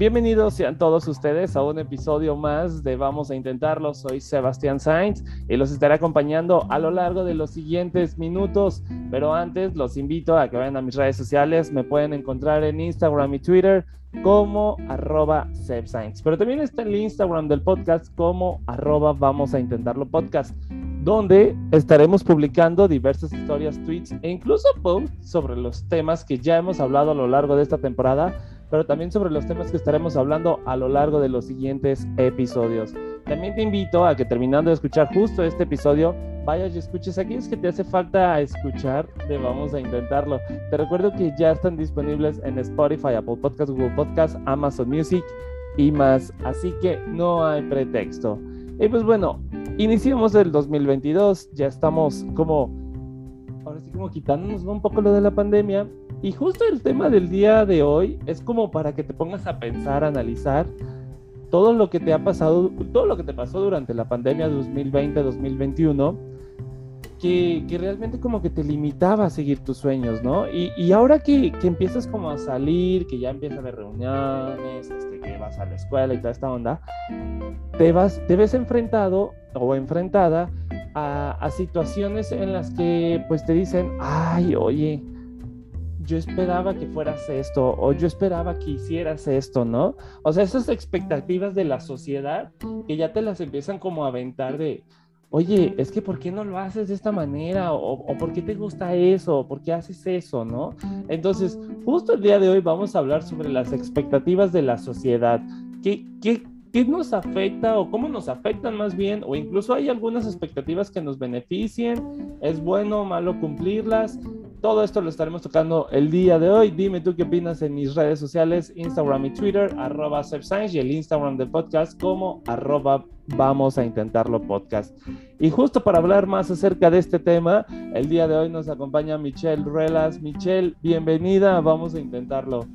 Bienvenidos sean todos ustedes a un episodio más de Vamos a Intentarlo. Soy Sebastián Sainz y los estaré acompañando a lo largo de los siguientes minutos. Pero antes los invito a que vayan a mis redes sociales. Me pueden encontrar en Instagram y Twitter como arroba Pero también está el Instagram del podcast como arroba Vamos a Intentarlo Podcast donde estaremos publicando diversas historias, tweets e incluso posts sobre los temas que ya hemos hablado a lo largo de esta temporada pero también sobre los temas que estaremos hablando a lo largo de los siguientes episodios. También te invito a que terminando de escuchar justo este episodio, vayas y escuches aquellos que te hace falta escuchar de Vamos a Intentarlo. Te recuerdo que ya están disponibles en Spotify, Apple Podcasts, Google Podcasts, Amazon Music y más, así que no hay pretexto. Y pues bueno, iniciamos el 2022, ya estamos como, ahora sí como quitándonos un poco lo de la pandemia y justo el tema del día de hoy es como para que te pongas a pensar, a analizar todo lo que te ha pasado, todo lo que te pasó durante la pandemia 2020-2021, que, que, realmente como que te limitaba a seguir tus sueños, ¿no? Y, y ahora que, que, empiezas como a salir, que ya empiezas a ver reuniones, este, que vas a la escuela y toda esta onda, te, vas, te ves enfrentado o enfrentada a, a situaciones en las que pues te dicen, ay, oye, yo esperaba que fueras esto o yo esperaba que hicieras esto, ¿no? O sea, esas expectativas de la sociedad que ya te las empiezan como a aventar de, oye, es que ¿por qué no lo haces de esta manera? O, ¿por qué te gusta eso? ¿O ¿Por qué haces eso? ¿No? Entonces, justo el día de hoy vamos a hablar sobre las expectativas de la sociedad. ¿Qué, qué, qué nos afecta o cómo nos afectan más bien? O incluso hay algunas expectativas que nos beneficien. ¿Es bueno o malo cumplirlas? Todo esto lo estaremos tocando el día de hoy. Dime tú qué opinas en mis redes sociales, Instagram y Twitter, arroba y el Instagram del podcast como arroba vamos a intentarlo podcast. Y justo para hablar más acerca de este tema, el día de hoy nos acompaña Michelle Ruelas. Michelle, bienvenida, vamos a intentarlo.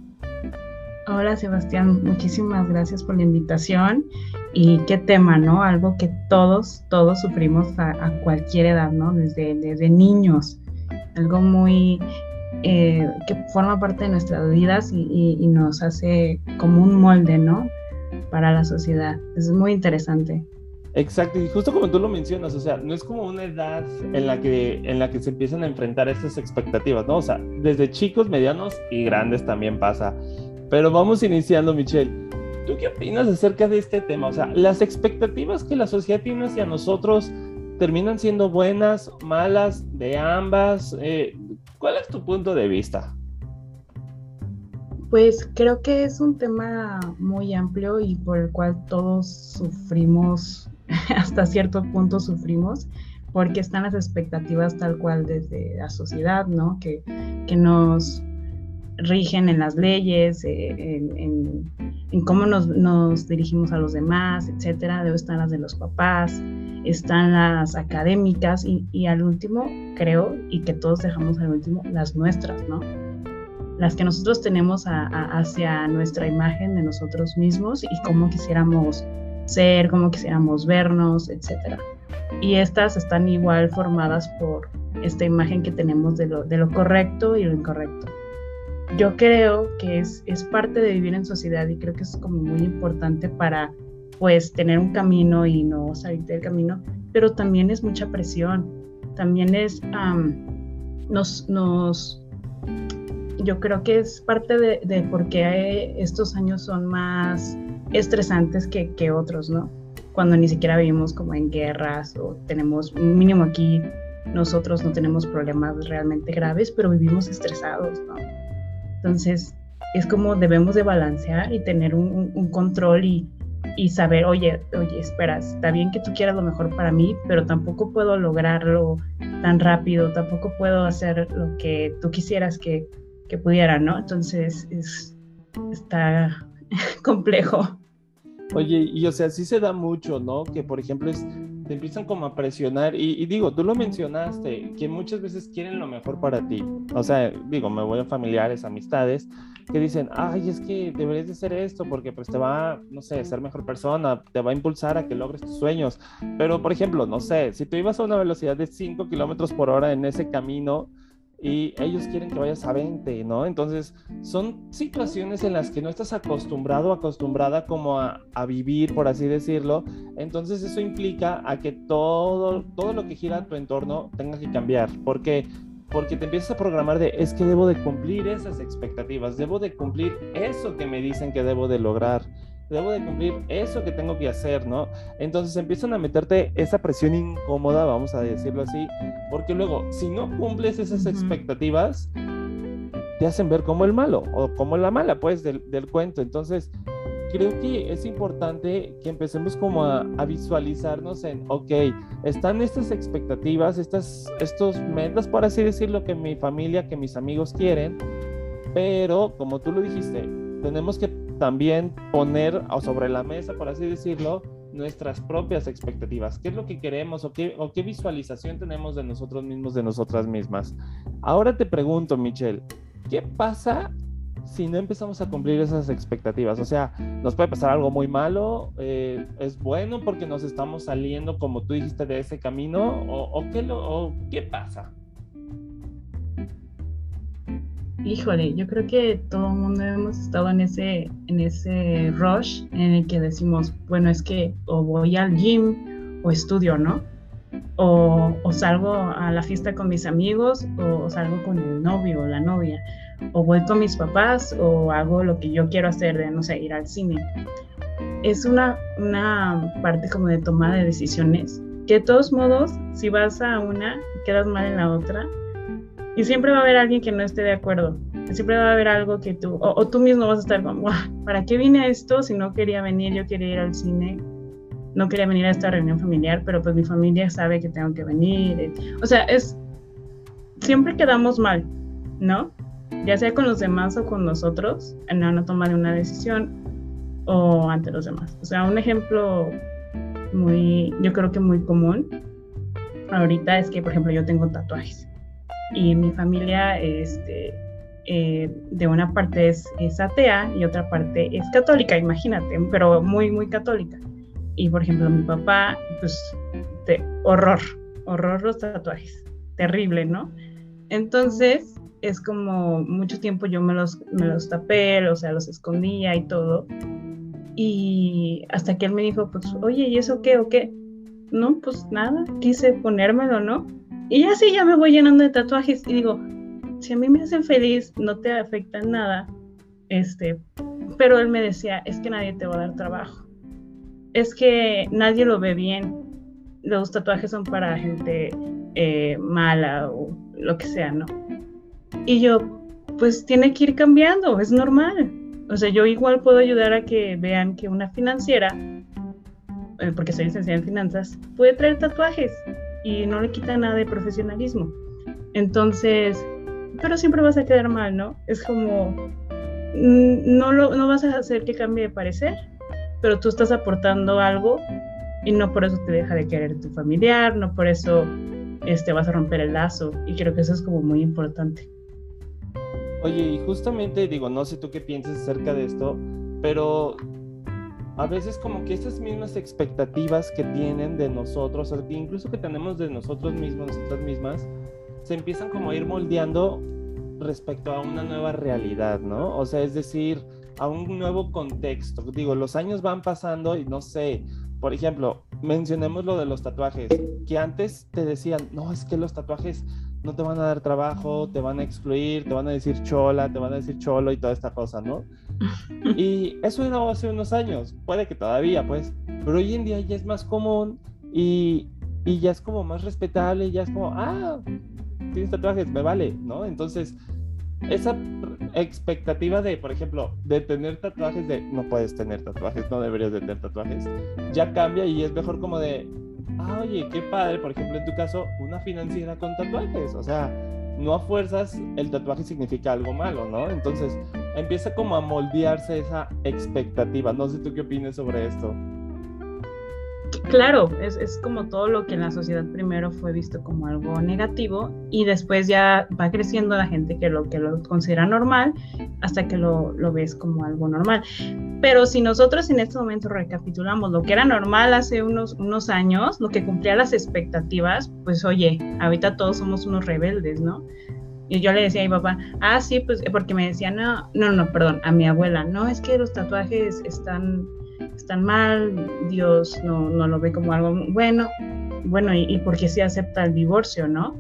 Hola Sebastián, muchísimas gracias por la invitación y qué tema, ¿no? Algo que todos, todos sufrimos a, a cualquier edad, ¿no? Desde, desde niños algo muy eh, que forma parte de nuestras vidas y, nos hace como un molde, ¿no? Para la sociedad. Es muy interesante. Exacto, y justo como tú lo mencionas, o sea, no es como una edad en la que, en la que se empiezan a enfrentar estas expectativas, ¿no? O sea, desde chicos, medianos y grandes también pasa. Pero vamos iniciando, Michelle. ¿Tú qué opinas acerca de este tema? O sea, las expectativas que la sociedad tiene hacia nosotros terminan siendo buenas, malas, de ambas. Eh, ¿Cuál es tu punto de vista? Pues creo que es un tema muy amplio y por el cual todos sufrimos, hasta cierto punto sufrimos, porque están las expectativas tal cual desde la sociedad, ¿no? Que, que nos rigen en las leyes, eh, en, cómo nos, dirigimos a los demás, etcétera. Debe estar las de los papás, están las académicas y, al último, creo, y que todos dejamos al último, las nuestras, ¿no? Las que nosotros tenemos hacia nuestra imagen de nosotros mismos y cómo quisiéramos ser, cómo quisiéramos vernos, etcétera. Y estas están igual formadas por esta imagen que tenemos de lo, de lo correcto y lo incorrecto yo creo que es, es parte de vivir en sociedad y creo que es como muy importante para pues tener un camino y no salir del camino, pero también es mucha presión, también es, nos, nos, yo creo que es parte de, de por qué estos años son más estresantes que, que otros, ¿no? Cuando ni siquiera vivimos como en guerras o tenemos, mínimo aquí, nosotros no tenemos problemas realmente graves, pero vivimos estresados, ¿no? Entonces, es como debemos de balancear y tener un, control y, saber, oye, oye, espera, está bien que tú quieras lo mejor para mí, pero tampoco puedo lograrlo tan rápido, tampoco puedo hacer lo que tú quisieras que, que pudiera, ¿no? Entonces es, está complejo. Oye, y o sea, sí se da mucho, ¿no? Que por ejemplo es, te empiezan como a presionar y, digo, tú lo mencionaste, que muchas veces quieren lo mejor para ti. O sea, digo, me voy a familiares, amistades, que dicen, ay, es que deberías de hacer esto porque pues te va, no sé, ser mejor persona, te va a impulsar a que logres tus sueños. Pero, por ejemplo, no sé, si tú ibas a una velocidad de 5 kilómetros por hora en ese camino, y ellos quieren que vayas a 20, ¿no? Entonces, son situaciones en las que no estás acostumbrado acostumbrada como a, a, vivir, por así decirlo. Entonces, eso implica a que todo, todo lo que gira a tu entorno tenga que cambiar. porque Porque te empiezas a programar de, es que debo de cumplir esas expectativas, debo de cumplir eso que me dicen que debo de lograr debo de cumplir eso que tengo que hacer, ¿no? Entonces empiezan a meterte esa presión incómoda, vamos a decirlo así, porque luego, si no cumples esas expectativas, te hacen ver como el malo o como la mala, pues, del, cuento. Entonces, creo que es importante que empecemos como a, visualizarnos en, ok, están estas expectativas, estas, estos metas, por así decirlo, que mi familia, que mis amigos quieren, pero como tú lo dijiste, tenemos que también poner sobre la mesa, por así decirlo, nuestras propias expectativas. ¿Qué es lo que queremos o qué, o qué visualización tenemos de nosotros mismos, de nosotras mismas? Ahora te pregunto, Michelle, ¿qué pasa si no empezamos a cumplir esas expectativas? O sea, nos puede pasar algo muy malo, eh, es bueno porque nos estamos saliendo, como tú dijiste, de ese camino, o, o qué, lo, o qué pasa? Híjole, yo creo que todo el mundo hemos estado en ese, en ese rush en el que decimos, bueno, es que o voy al gym o estudio, ¿no? O, o salgo a la fiesta con mis amigos o salgo con el novio o la novia, o voy con mis papás o hago lo que yo quiero hacer de, no sé, ir al cine. Es una, una parte como de toma de decisiones que de todos modos, si vas a una, quedas mal en la otra y siempre va a haber alguien que no esté de acuerdo. Siempre va a haber algo que tú, o, tú mismo vas a estar como, ¿para qué vine a esto si no quería venir? Yo quería ir al cine, no quería venir a esta reunión familiar, pero pues mi familia sabe que tengo que venir. O sea, es, siempre quedamos mal, ¿no? Ya sea con los demás o con nosotros, en una toma de una decisión o ante los demás. O sea, un ejemplo muy, yo creo que muy común ahorita es que, por ejemplo, yo tengo tatuajes y mi familia este, eh, de una parte es, atea y otra parte es católica, imagínate, pero muy, muy católica. Y por ejemplo, mi papá, pues, de horror, horror los tatuajes, terrible, ¿no? Entonces, es como mucho tiempo yo me los, me los tapé, o sea, los escondía y todo. Y hasta que él me dijo, pues, oye, ¿y eso qué o qué? No, pues nada, quise ponérmelo, ¿no? Y así ya me voy llenando de tatuajes y digo, si a mí me hacen feliz, no te afecta nada. Este, pero él me decía, es que nadie te va a dar trabajo. Es que nadie lo ve bien. Los tatuajes son para gente eh, mala o lo que sea, ¿no? Y yo, pues tiene que ir cambiando, es normal. O sea, yo igual puedo ayudar a que vean que una financiera, eh, porque soy licenciada en finanzas, puede traer tatuajes y no le quita nada de profesionalismo. Entonces, pero siempre vas a quedar mal, ¿no? Es como, mm, no, lo, no vas a hacer que cambie de parecer, pero tú estás aportando algo y no por eso te deja de querer tu familiar, no por eso este, vas a romper el lazo. Y creo que eso es como muy importante. Oye, y justamente digo, no sé tú qué piensas acerca de esto, pero a veces como que esas mismas expectativas que tienen de nosotros, incluso que tenemos de nosotros mismos, nosotras mismas, se empiezan como a ir moldeando respecto a una nueva realidad, ¿no? O sea, es decir, a un nuevo contexto. Digo, los años van pasando y no sé, por ejemplo, mencionemos lo de los tatuajes, que antes te decían, no, es que los tatuajes no te van a dar trabajo, te van a excluir, te van a decir chola, te van a decir cholo y toda esta cosa, ¿no? Y eso era hace unos años, puede que todavía, pues, pero hoy en día ya es más común y, y ya es como más respetable, ya es como, ah, tienes tatuajes, me vale, ¿no? Entonces, esa expectativa de, por ejemplo, de tener tatuajes, de no puedes tener tatuajes, no deberías de tener tatuajes, ya cambia y es mejor como de, ah, oye, qué padre, por ejemplo, en tu caso, una financiera con tatuajes, o sea, no a fuerzas el tatuaje significa algo malo, ¿no? Entonces empieza como a moldearse esa expectativa. No sé tú qué opinas sobre esto. Claro, es, es, como todo lo que en la sociedad primero fue visto como algo negativo y después ya va creciendo la gente que lo, que lo considera normal hasta que lo, lo ves como algo normal. Pero si nosotros en este momento recapitulamos lo que era normal hace unos, unos años, lo que cumplía las expectativas, pues oye, ahorita todos somos unos rebeldes, ¿no? Y yo le decía a mi papá, ah, sí, pues porque me decía, no, no, no, perdón, a mi abuela, no, es que los tatuajes están están mal, Dios no, no lo ve como algo bueno, bueno, y, y porque se acepta el divorcio, ¿no?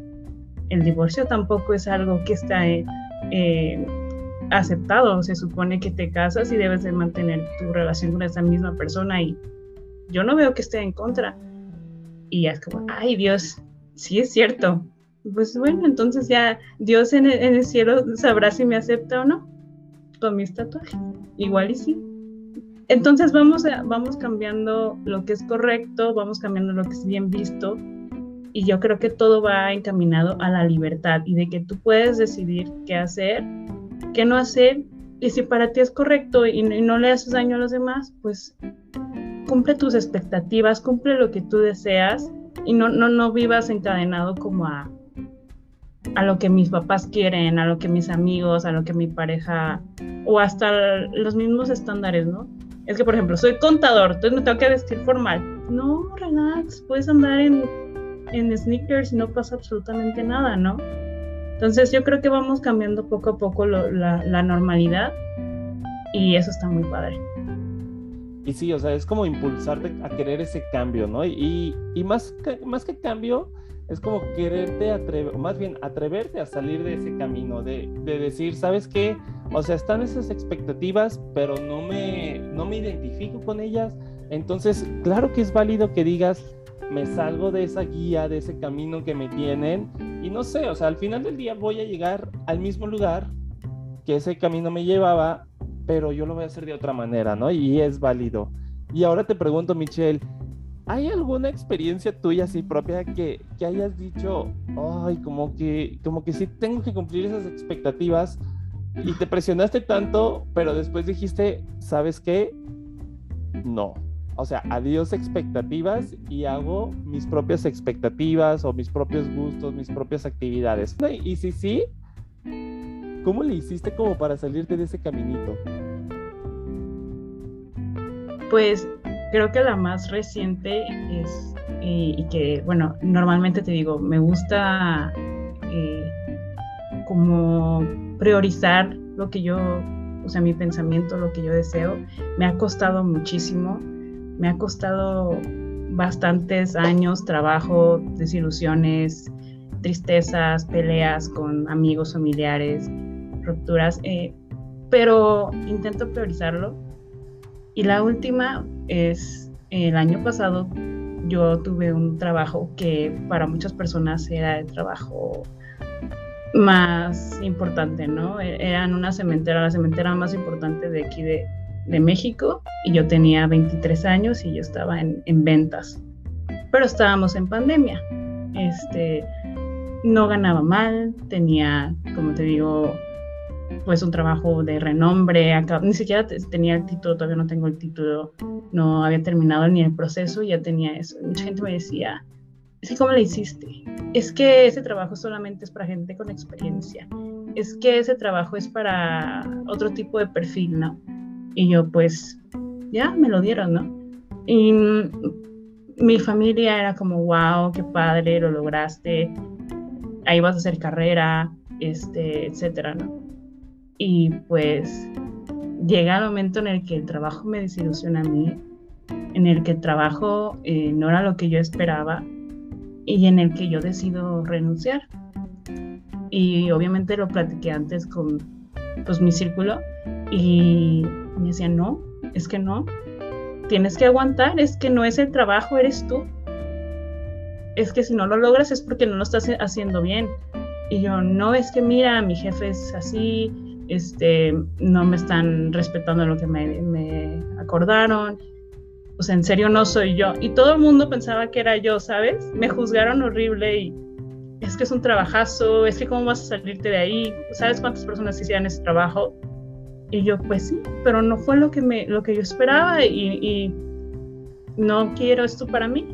El divorcio tampoco es algo que está eh, aceptado, se supone que te casas y debes de mantener tu relación con esa misma persona y yo no veo que esté en contra. Y es como, ay Dios, sí es cierto. Pues bueno, entonces ya Dios en el, en el cielo sabrá si me acepta o no con mis tatuajes. Igual y sí. Entonces vamos, vamos cambiando lo que es correcto, vamos cambiando lo que es bien visto y yo creo que todo va encaminado a la libertad y de que tú puedes decidir qué hacer, qué no hacer y si para ti es correcto y, no le haces daño a los demás, pues cumple tus expectativas, cumple lo que tú deseas y no, no, no vivas encadenado como a, a lo que mis papás quieren, a lo que mis amigos, a lo que mi pareja o hasta los mismos estándares, ¿no? Es que, por ejemplo, soy contador, entonces me tengo que vestir formal. No, relax, puedes andar en, en sneakers y no pasa absolutamente nada, ¿no? Entonces yo creo que vamos cambiando poco a poco la, la, normalidad y eso está muy padre. Y sí, o sea, es como impulsarte a querer ese cambio, ¿no? Y, y más, que, más que cambio, es como quererte atrever, o más bien atreverte a salir de ese camino, de, de, decir, ¿sabes qué? O sea, están esas expectativas, pero no me, no me identifico con ellas. Entonces, claro que es válido que digas, me salgo de esa guía, de ese camino que me tienen, y no sé, o sea, al final del día voy a llegar al mismo lugar que ese camino me llevaba, pero yo lo voy a hacer de otra manera, ¿no? Y es válido. Y ahora te pregunto, Michelle, ¿Hay alguna experiencia tuya así propia que, que, hayas dicho, ay, como que, como que sí tengo que cumplir esas expectativas y te presionaste tanto, pero después dijiste, ¿sabes qué? No. O sea, adiós expectativas y hago mis propias expectativas o mis propios gustos, mis propias actividades. Y si sí, ¿cómo le hiciste como para salirte de ese caminito? Pues creo que la más reciente es, y, que, bueno, normalmente te digo, me gusta eh, como priorizar lo que yo, o sea, mi pensamiento, lo que yo deseo. Me ha costado muchísimo, me ha costado bastantes años, trabajo, desilusiones, tristezas, peleas con amigos, familiares, rupturas, eh, pero intento priorizarlo. Y la última es el año pasado yo tuve un trabajo que para muchas personas era el trabajo más importante, ¿no? E-, era en una cementera, la cementera más importante de aquí de, de México y yo tenía 23 años y yo estaba en, en, ventas, pero estábamos en pandemia. Este, no ganaba mal, tenía, como te digo, pues un trabajo de renombre, ni siquiera tenía el título, todavía no tengo el título, no había terminado ni el proceso, ya tenía eso. Mucha gente me decía, es que ¿cómo le hiciste? Es que ese trabajo solamente es para gente con experiencia, es que ese trabajo es para otro tipo de perfil, ¿no? Y yo pues, ya, me lo dieron, ¿no? Y mi familia era como, wow, qué padre, lo lograste, ahí vas a hacer carrera, este, etcétera, ¿no? Y pues llega el momento en el que el trabajo me desilusiona a mí, en el que el trabajo eh, no era lo que yo esperaba y en el que yo decido renunciar. Y obviamente lo platiqué antes con pues, mi círculo y me decían, no, es que no, tienes que aguantar, es que no es el trabajo, eres tú. Es que si no lo logras es porque no lo estás haciendo bien. Y yo, no, es que mira, mi jefe es así, este, no me están respetando lo que me, acordaron, o sea, en serio no soy yo. Y todo el mundo pensaba que era yo, ¿sabes? Me juzgaron horrible y es que es un trabajazo, es que cómo vas a salirte de ahí, ¿sabes cuántas personas hicieran ese trabajo? Y yo, pues sí, pero no fue lo que, me, lo que yo esperaba y, y no quiero esto para mí.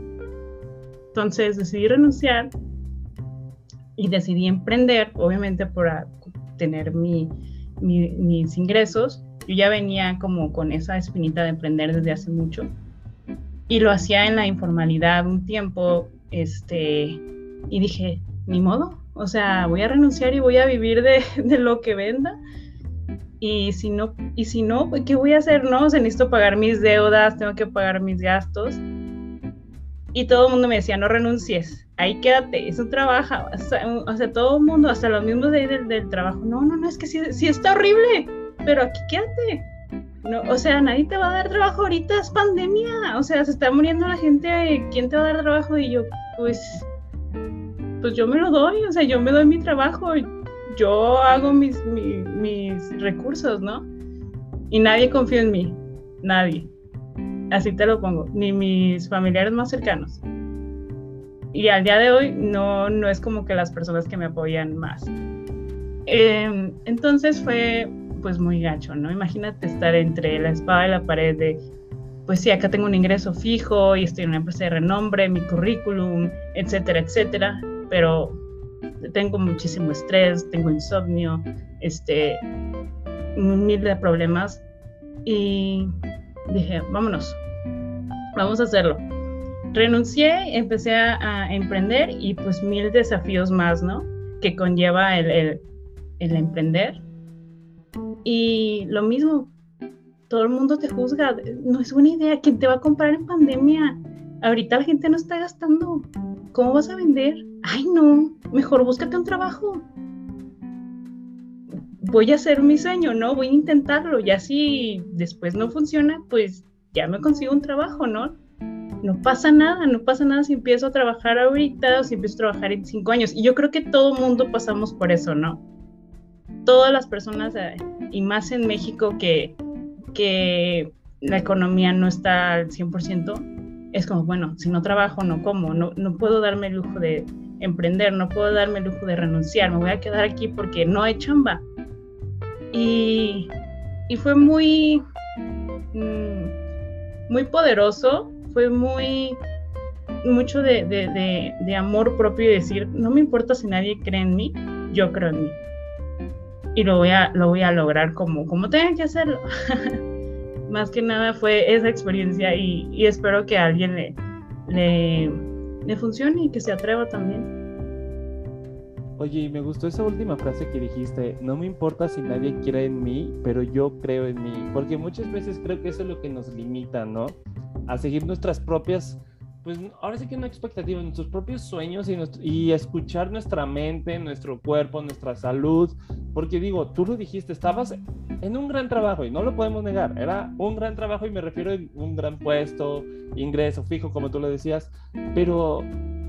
Entonces decidí renunciar y decidí emprender, obviamente para tener mi, mis ingresos. Yo ya venía como con esa espinita de emprender desde hace mucho y lo hacía en la informalidad un tiempo, este, y dije, ni modo, o sea, voy a renunciar y voy a vivir de, lo que venda. Y si no, y si no, pues, ¿qué voy a hacer? No, o necesito pagar mis deudas, tengo que pagar mis gastos. Y todo el mundo me decía, no renuncies, ahí quédate, eso trabaja. O sea, todo mundo, hasta los mismos de ahí del, trabajo, no, no, no, es que sí, está horrible, pero aquí quédate. No, o sea, nadie te va a dar trabajo ahorita, es pandemia. O sea, se está muriendo la gente, ¿quién te va a dar trabajo? Y yo, pues, pues yo me lo doy, o sea, yo me doy mi trabajo, yo hago mis, mis, mis recursos, ¿no? Y nadie confía en mí, nadie. Así te lo pongo, ni mis familiares más cercanos. Y al día de hoy no, no es como que las personas que me apoyan más. Em, entonces fue pues muy gacho, ¿no? Imagínate estar entre la espada y la pared de, pues sí, acá tengo un ingreso fijo y estoy en una empresa de renombre, mi currículum, etcétera, etcétera, pero tengo muchísimo estrés, tengo insomnio, este, mil de problemas y dije, vámonos, vamos a hacerlo. Renuncié, empecé a, emprender y pues mil desafíos más, ¿no? Que conlleva el, el emprender. Y lo mismo, todo el mundo te juzga, no es buena idea, ¿quién te va a comprar en pandemia? Ahorita la gente no está gastando, ¿cómo vas a vender? Ay, no, mejor búscate un trabajo. Voy a hacer mi sueño, ¿no? Voy a intentarlo, ya si después no funciona, pues ya me consigo un trabajo, ¿no? No pasa nada, no pasa nada si empiezo a trabajar ahorita o si empiezo a trabajar en cinco años. Y yo creo que todo mundo pasamos por eso, ¿no? Todas las personas, eh, y más en México que, que la economía no está al 100%, es como, bueno, si no trabajo, no como, no, no puedo darme el lujo de emprender, no puedo darme el lujo de renunciar, me voy a quedar aquí porque no hay chamba. Y, y fue muy... Mm, muy poderoso, fue muy mucho de, de, amor propio y decir, no me importa si nadie cree en mí, yo creo en mí. Y lo voy a, lo voy a lograr como, como tenga que hacerlo. Más que nada fue esa experiencia y, y espero que a alguien le, le, le funcione y que se atreva también. Oye, y me gustó esa última frase que dijiste, no me importa si nadie quiere en mí, pero yo creo en mí, porque muchas veces creo que eso es lo que nos limita, ¿no? A seguir nuestras propias, pues ahora sí que no expectativas, nuestros propios sueños y, y escuchar nuestra mente, nuestro cuerpo, nuestra salud, porque digo, tú lo dijiste, estabas en un gran trabajo y no lo podemos negar, era un gran trabajo y me refiero a un gran puesto, ingreso fijo, como tú lo decías, pero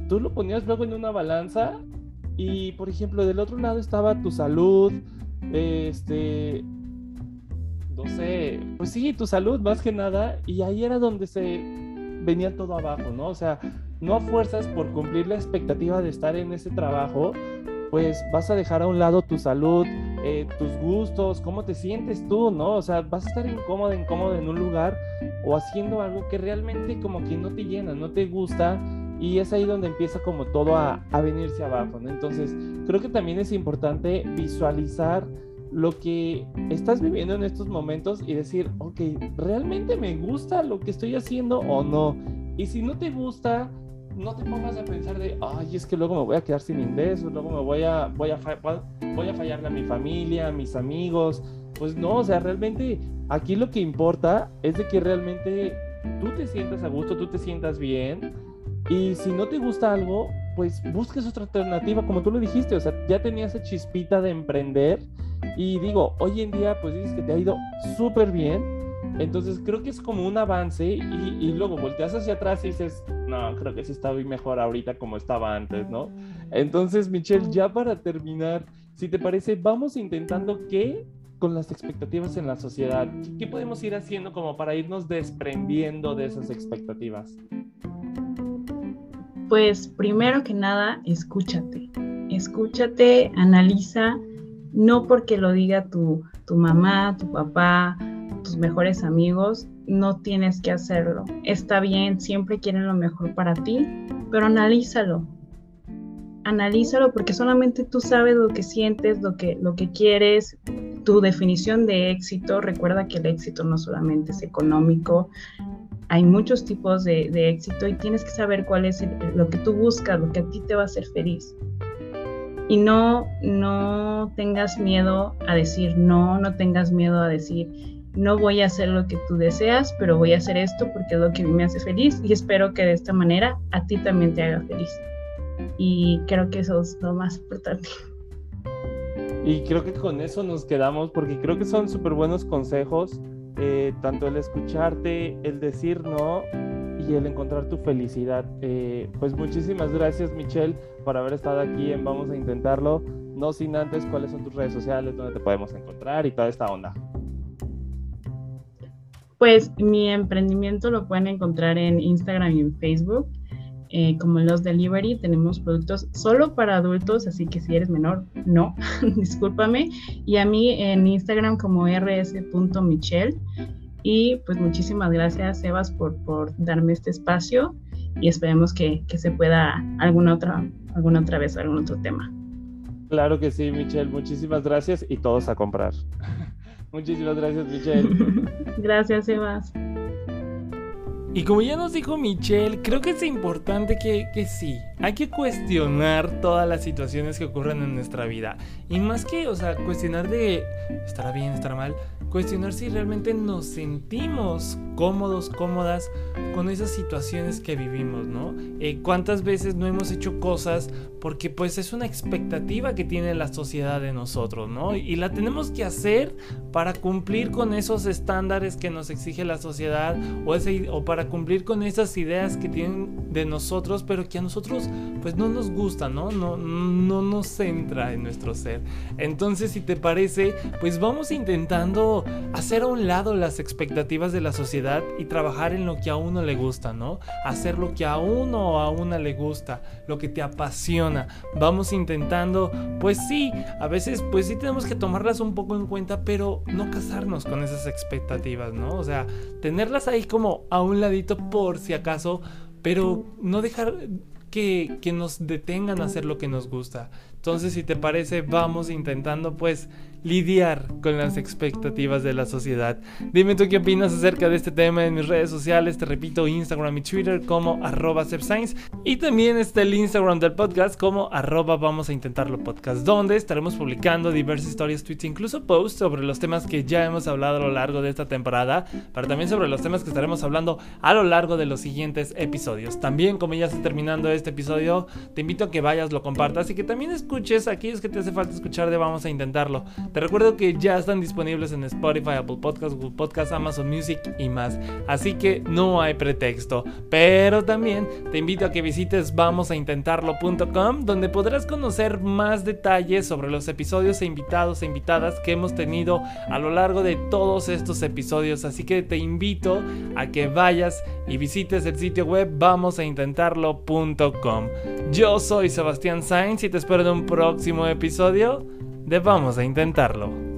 tú lo ponías luego en una balanza y por ejemplo, del otro lado estaba tu salud, este, no sé, pues sí, tu salud más que nada, y ahí era donde se venía todo abajo, ¿no? O sea, no a fuerzas por cumplir la expectativa de estar en ese trabajo, pues vas a dejar a un lado tu salud, eh, tus gustos, cómo te sientes tú, ¿no? O sea, vas a estar incómodo, incómodo en un lugar o haciendo algo que realmente como que no te llena, no te gusta y es ahí donde empieza como todo a, venirse abajo, ¿no? Entonces, creo que también es importante visualizar lo que estás viviendo en estos momentos y decir, ok, ¿realmente me gusta lo que estoy haciendo o no? Y si no te gusta, no te pongas a pensar de, ay, es que luego me voy a quedar sin ingresos, luego me voy a, voy a, voy a fallarle a mi familia, a mis amigos. Pues no, o sea, realmente aquí lo que importa es de que realmente tú te sientas a gusto, tú te sientas bien y si no te gusta algo, pues busques otra alternativa, como tú lo dijiste, o sea, ya tenías esa chispita de emprender y digo, hoy en día pues dices que te ha ido súper bien, entonces creo que es como un avance y, y, luego volteas hacia atrás y dices, no, creo que sí está mejor ahorita como estaba antes, ¿no? Entonces, Michelle, ya para terminar, si te parece, vamos intentando qué con las expectativas en la sociedad, ¿qué podemos ir haciendo como para irnos desprendiendo de esas expectativas? Pues primero que nada, escúchate. escúchate, analiza, no porque lo diga tu, tu mamá, tu papá, tus mejores amigos, no tienes que hacerlo. Está bien, siempre quieren lo mejor para ti, pero analízalo. Analízalo porque solamente tú sabes lo que sientes, lo que, lo que quieres, tu definición de éxito. Recuerda que el éxito no solamente es económico, hay muchos tipos de, éxito y tienes que saber cuál es lo que tú buscas, lo que a ti te va a hacer feliz. Y no, no tengas miedo a decir no, no tengas miedo a decir no voy a hacer lo que tú deseas, pero voy a hacer esto porque es lo que me hace feliz y espero que de esta manera a ti también te haga feliz. Y creo que eso es lo más importante. Y creo que con eso nos quedamos porque creo que son súper buenos consejos eh, tanto el escucharte, el decir no y el encontrar tu felicidad. Eh, pues muchísimas gracias Michelle por haber estado aquí en Vamos a Intentarlo. No sin antes, ¿cuáles son tus redes sociales? ¿Dónde te podemos encontrar y toda esta onda? Pues mi emprendimiento lo pueden encontrar en Instagram y en Facebook. Eh, como los delivery, tenemos productos solo para adultos, así que si eres menor, no, discúlpame. Y a mí en Instagram como rs.michelle. Y pues muchísimas gracias, Sebas, por, por darme este espacio y esperemos que, que, se pueda alguna otra, alguna otra vez, algún otro tema. Claro que sí, Michelle, muchísimas gracias y todos a comprar. muchísimas gracias, Michelle. gracias, Sebas. Y como ya nos dijo Michelle, creo que es importante que, que, sí, hay que cuestionar todas las situaciones que ocurren en nuestra vida. Y más que, o sea, cuestionar de estará bien, estará mal, cuestionar si realmente nos sentimos cómodos, cómodas con esas situaciones que vivimos, ¿no? Eh, ¿Cuántas veces no hemos hecho cosas porque pues es una expectativa que tiene la sociedad de nosotros, ¿no? Y la tenemos que hacer para cumplir con esos estándares que nos exige la sociedad o, ese, o para cumplir con esas ideas que tienen de nosotros, pero que a nosotros pues no nos gusta, ¿no? No, no nos centra en nuestro ser. Entonces, si te parece, pues vamos intentando hacer a un lado las expectativas de la sociedad y trabajar en lo que a uno le gusta, ¿no? Hacer lo que a uno o a una le gusta, lo que te apasiona. Vamos intentando, pues sí, a veces pues sí tenemos que tomarlas un poco en cuenta, pero no casarnos con esas expectativas, ¿no? O sea, tenerlas ahí como a un ladito por si acaso, pero no dejar que, que nos detengan a hacer lo que nos gusta. Entonces, si te parece, vamos intentando pues lidiar con las expectativas de la sociedad. Dime tú qué opinas acerca de este tema en mis redes sociales. Te repito, Instagram y Twitter como arroba Y también está el Instagram del podcast como arroba vamos a intentarlo podcast, donde estaremos publicando diversas historias, tweets, incluso posts sobre los temas que ya hemos hablado a lo largo de esta temporada, pero también sobre los temas que estaremos hablando a lo largo de los siguientes episodios. También, como ya está terminando este episodio, te invito a que vayas, lo compartas y que también escuches aquellos que te hace falta escuchar de Vamos a Intentarlo. Te recuerdo que ya están disponibles en Spotify, Apple Podcasts, Google Podcasts, Amazon Music y más. Así que no hay pretexto. Pero también te invito a que visites vamosaintentarlo.com donde podrás conocer más detalles sobre los episodios e invitados e invitadas que hemos tenido a lo largo de todos estos episodios. Así que te invito a que vayas y visites el sitio web vamosaintentarlo.com. Yo soy Sebastián Sainz y te espero en un próximo episodio de Vamos a Intentarlo.